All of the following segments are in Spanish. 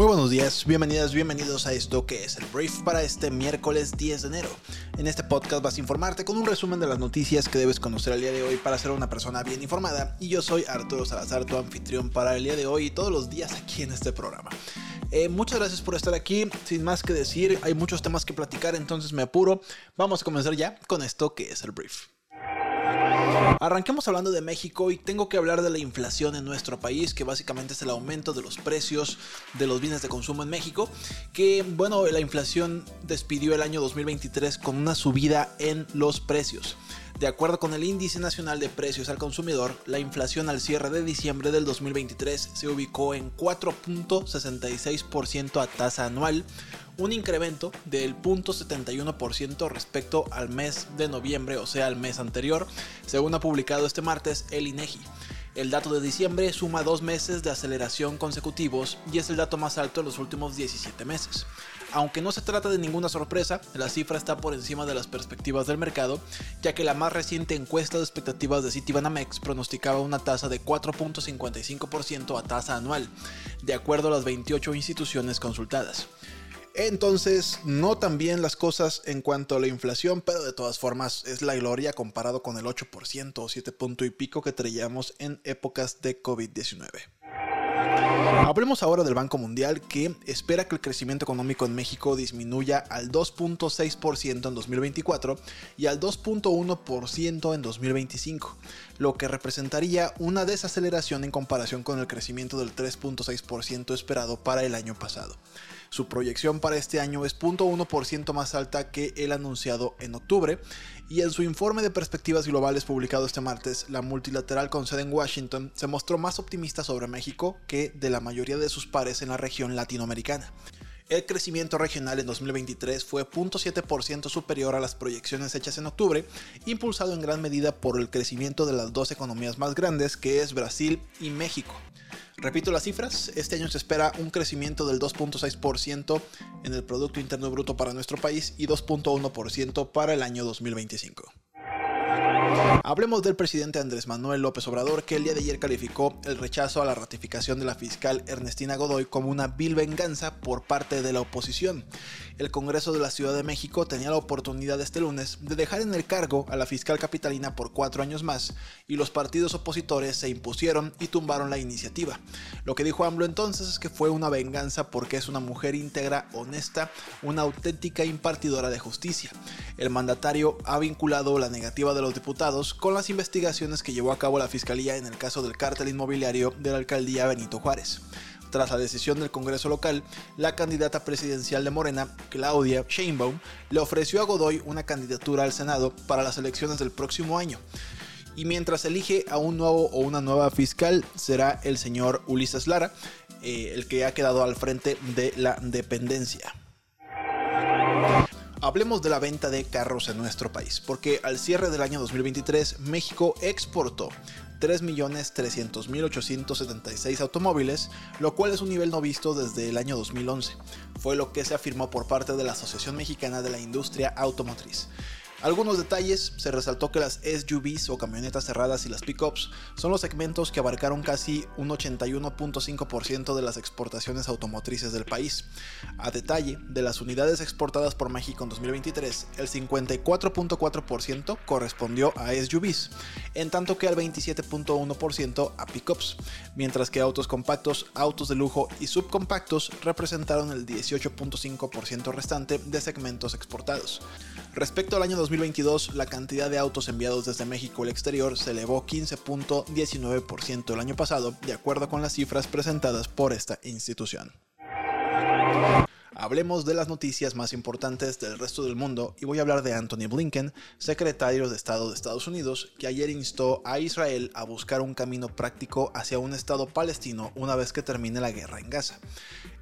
Muy buenos días, bienvenidas, bienvenidos a esto que es el brief para este miércoles 10 de enero. En este podcast vas a informarte con un resumen de las noticias que debes conocer el día de hoy para ser una persona bien informada. Y yo soy Arturo Salazar, tu anfitrión para el día de hoy y todos los días aquí en este programa. Eh, muchas gracias por estar aquí, sin más que decir, hay muchos temas que platicar, entonces me apuro. Vamos a comenzar ya con esto que es el brief. Arranquemos hablando de México y tengo que hablar de la inflación en nuestro país, que básicamente es el aumento de los precios de los bienes de consumo en México, que bueno, la inflación despidió el año 2023 con una subida en los precios. De acuerdo con el Índice Nacional de Precios al Consumidor, la inflación al cierre de diciembre del 2023 se ubicó en 4.66% a tasa anual, un incremento del 0.71% respecto al mes de noviembre, o sea, al mes anterior, según ha publicado este martes el INEGI. El dato de diciembre suma dos meses de aceleración consecutivos y es el dato más alto en los últimos 17 meses. Aunque no se trata de ninguna sorpresa, la cifra está por encima de las perspectivas del mercado, ya que la más reciente encuesta de expectativas de Citibanamex pronosticaba una tasa de 4.55% a tasa anual, de acuerdo a las 28 instituciones consultadas. Entonces, no tan bien las cosas en cuanto a la inflación, pero de todas formas es la gloria comparado con el 8% o 7 punto y pico que traíamos en épocas de COVID-19. Hablemos ahora del Banco Mundial que espera que el crecimiento económico en México disminuya al 2.6% en 2024 y al 2.1% en 2025, lo que representaría una desaceleración en comparación con el crecimiento del 3.6% esperado para el año pasado. Su proyección para este año es 0.1% más alta que el anunciado en octubre y en su informe de perspectivas globales publicado este martes, la multilateral con sede en Washington se mostró más optimista sobre México que de la mayoría de sus pares en la región latinoamericana. El crecimiento regional en 2023 fue 0.7% superior a las proyecciones hechas en octubre, impulsado en gran medida por el crecimiento de las dos economías más grandes que es Brasil y México. Repito las cifras, este año se espera un crecimiento del 2.6% en el Producto Interno Bruto para nuestro país y 2.1% para el año 2025. Hablemos del presidente Andrés Manuel López Obrador, que el día de ayer calificó el rechazo a la ratificación de la fiscal Ernestina Godoy como una vil venganza por parte de la oposición. El Congreso de la Ciudad de México tenía la oportunidad este lunes de dejar en el cargo a la fiscal capitalina por cuatro años más, y los partidos opositores se impusieron y tumbaron la iniciativa. Lo que dijo AMLO entonces es que fue una venganza porque es una mujer íntegra, honesta, una auténtica impartidora de justicia. El mandatario ha vinculado la negativa de los diputados con las investigaciones que llevó a cabo la Fiscalía en el caso del cártel inmobiliario de la alcaldía Benito Juárez. Tras la decisión del Congreso local, la candidata presidencial de Morena, Claudia Sheinbaum, le ofreció a Godoy una candidatura al Senado para las elecciones del próximo año. Y mientras elige a un nuevo o una nueva fiscal, será el señor Ulises Lara, eh, el que ha quedado al frente de la dependencia. Hablemos de la venta de carros en nuestro país, porque al cierre del año 2023 México exportó 3.300.876 automóviles, lo cual es un nivel no visto desde el año 2011. Fue lo que se afirmó por parte de la Asociación Mexicana de la Industria Automotriz. Algunos detalles, se resaltó que las SUVs o camionetas cerradas y las pickups son los segmentos que abarcaron casi un 81.5% de las exportaciones automotrices del país. A detalle, de las unidades exportadas por México en 2023, el 54.4% correspondió a SUVs, en tanto que al 27.1% a pickups, mientras que autos compactos, autos de lujo y subcompactos representaron el 18.5% restante de segmentos exportados. Respecto al año 2022, la cantidad de autos enviados desde México al exterior se elevó 15.19% el año pasado, de acuerdo con las cifras presentadas por esta institución. Hablemos de las noticias más importantes del resto del mundo y voy a hablar de Anthony Blinken, secretario de Estado de Estados Unidos, que ayer instó a Israel a buscar un camino práctico hacia un Estado palestino una vez que termine la guerra en Gaza.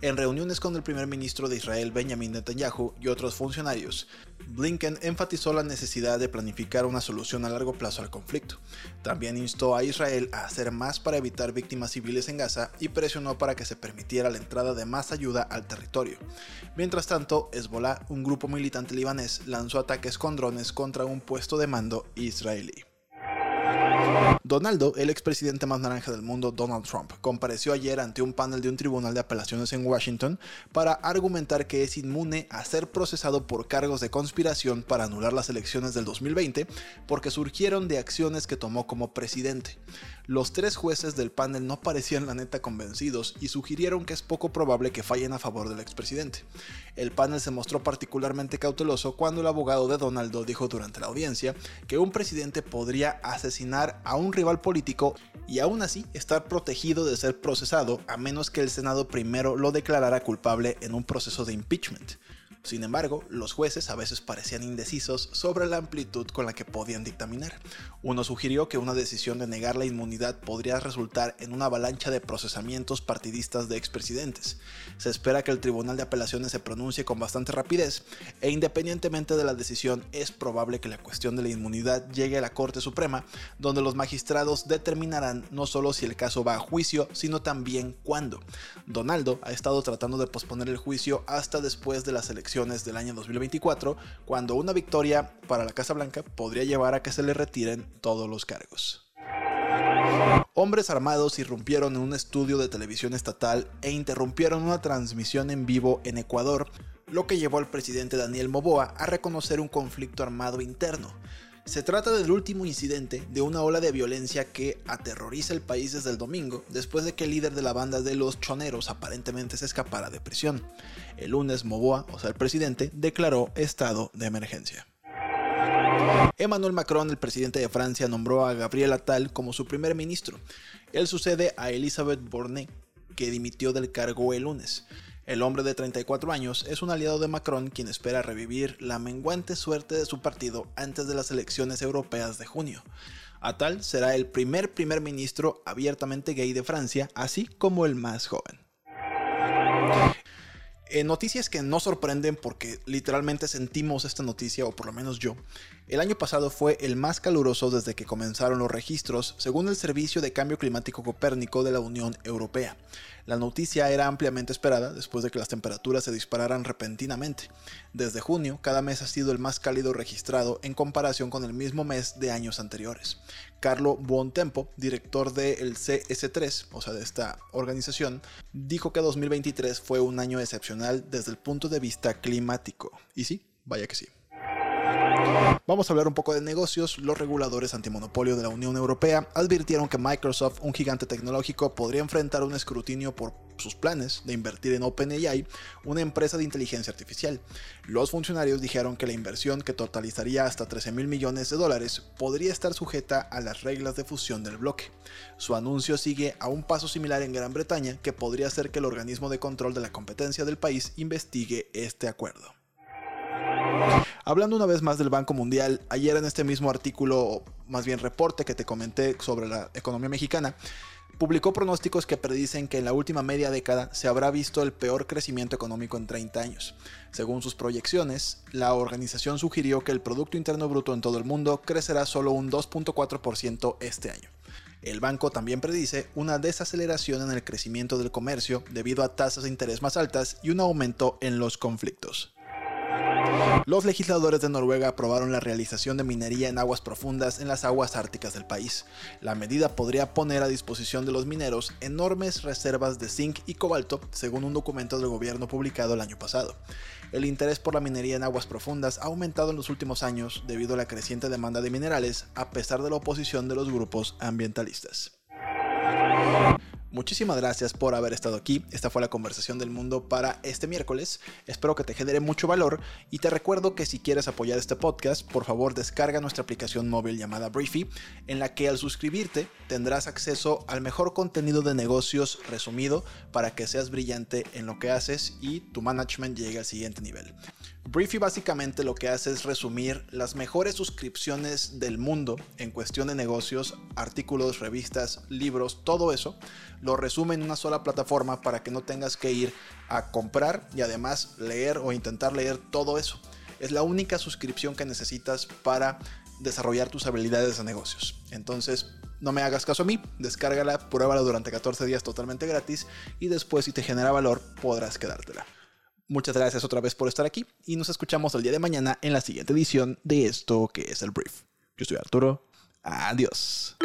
En reuniones con el primer ministro de Israel Benjamin Netanyahu y otros funcionarios, Blinken enfatizó la necesidad de planificar una solución a largo plazo al conflicto. También instó a Israel a hacer más para evitar víctimas civiles en Gaza y presionó para que se permitiera la entrada de más ayuda al territorio. Mientras tanto, Hezbollah, un grupo militante libanés, lanzó ataques con drones contra un puesto de mando israelí. Donaldo, el expresidente más naranja del mundo, Donald Trump, compareció ayer ante un panel de un tribunal de apelaciones en Washington para argumentar que es inmune a ser procesado por cargos de conspiración para anular las elecciones del 2020 porque surgieron de acciones que tomó como presidente. Los tres jueces del panel no parecían la neta convencidos y sugirieron que es poco probable que fallen a favor del expresidente. El panel se mostró particularmente cauteloso cuando el abogado de Donaldo dijo durante la audiencia que un presidente podría asesinar a un rival político y aún así estar protegido de ser procesado a menos que el Senado primero lo declarara culpable en un proceso de impeachment. Sin embargo, los jueces a veces parecían indecisos sobre la amplitud con la que podían dictaminar. Uno sugirió que una decisión de negar la inmunidad podría resultar en una avalancha de procesamientos partidistas de expresidentes. Se espera que el Tribunal de Apelaciones se pronuncie con bastante rapidez e independientemente de la decisión es probable que la cuestión de la inmunidad llegue a la Corte Suprema, donde los magistrados determinarán no solo si el caso va a juicio, sino también cuándo. Donaldo ha estado tratando de posponer el juicio hasta después de las elecciones del año 2024, cuando una victoria para la Casa Blanca podría llevar a que se le retiren todos los cargos. Hombres armados irrumpieron en un estudio de televisión estatal e interrumpieron una transmisión en vivo en Ecuador, lo que llevó al presidente Daniel Moboa a reconocer un conflicto armado interno. Se trata del último incidente de una ola de violencia que aterroriza el país desde el domingo, después de que el líder de la banda de los choneros aparentemente se escapara de prisión. El lunes Moboa, o sea el presidente, declaró estado de emergencia. Emmanuel Macron, el presidente de Francia, nombró a Gabriel Attal como su primer ministro. Él sucede a Elisabeth Borne, que dimitió del cargo el lunes. El hombre de 34 años es un aliado de Macron quien espera revivir la menguante suerte de su partido antes de las elecciones europeas de junio. Atal será el primer primer ministro abiertamente gay de Francia, así como el más joven. En noticias que no sorprenden porque literalmente sentimos esta noticia, o por lo menos yo. El año pasado fue el más caluroso desde que comenzaron los registros, según el Servicio de Cambio Climático Copérnico de la Unión Europea. La noticia era ampliamente esperada después de que las temperaturas se dispararan repentinamente. Desde junio, cada mes ha sido el más cálido registrado en comparación con el mismo mes de años anteriores. Carlo Buontempo, director del CS3, o sea, de esta organización, dijo que 2023 fue un año excepcional desde el punto de vista climático. Y sí, vaya que sí. Vamos a hablar un poco de negocios. Los reguladores antimonopolio de la Unión Europea advirtieron que Microsoft, un gigante tecnológico, podría enfrentar un escrutinio por sus planes de invertir en OpenAI, una empresa de inteligencia artificial. Los funcionarios dijeron que la inversión, que totalizaría hasta 13 mil millones de dólares, podría estar sujeta a las reglas de fusión del bloque. Su anuncio sigue a un paso similar en Gran Bretaña, que podría hacer que el organismo de control de la competencia del país investigue este acuerdo. Hablando una vez más del Banco Mundial, ayer en este mismo artículo, más bien reporte que te comenté sobre la economía mexicana, publicó pronósticos que predicen que en la última media década se habrá visto el peor crecimiento económico en 30 años. Según sus proyecciones, la organización sugirió que el Producto Interno Bruto en todo el mundo crecerá solo un 2.4% este año. El banco también predice una desaceleración en el crecimiento del comercio debido a tasas de interés más altas y un aumento en los conflictos. Los legisladores de Noruega aprobaron la realización de minería en aguas profundas en las aguas árticas del país. La medida podría poner a disposición de los mineros enormes reservas de zinc y cobalto, según un documento del gobierno publicado el año pasado. El interés por la minería en aguas profundas ha aumentado en los últimos años debido a la creciente demanda de minerales, a pesar de la oposición de los grupos ambientalistas. Muchísimas gracias por haber estado aquí. Esta fue la conversación del mundo para este miércoles. Espero que te genere mucho valor y te recuerdo que si quieres apoyar este podcast, por favor descarga nuestra aplicación móvil llamada Briefy, en la que al suscribirte tendrás acceso al mejor contenido de negocios resumido para que seas brillante en lo que haces y tu management llegue al siguiente nivel. Briefy básicamente lo que hace es resumir las mejores suscripciones del mundo en cuestión de negocios, artículos, revistas, libros, todo eso, lo resume en una sola plataforma para que no tengas que ir a comprar y además leer o intentar leer todo eso. Es la única suscripción que necesitas para desarrollar tus habilidades de negocios. Entonces, no me hagas caso a mí, descárgala, pruébala durante 14 días totalmente gratis y después si te genera valor podrás quedártela. Muchas gracias otra vez por estar aquí y nos escuchamos el día de mañana en la siguiente edición de esto que es el brief. Yo soy Arturo. Adiós.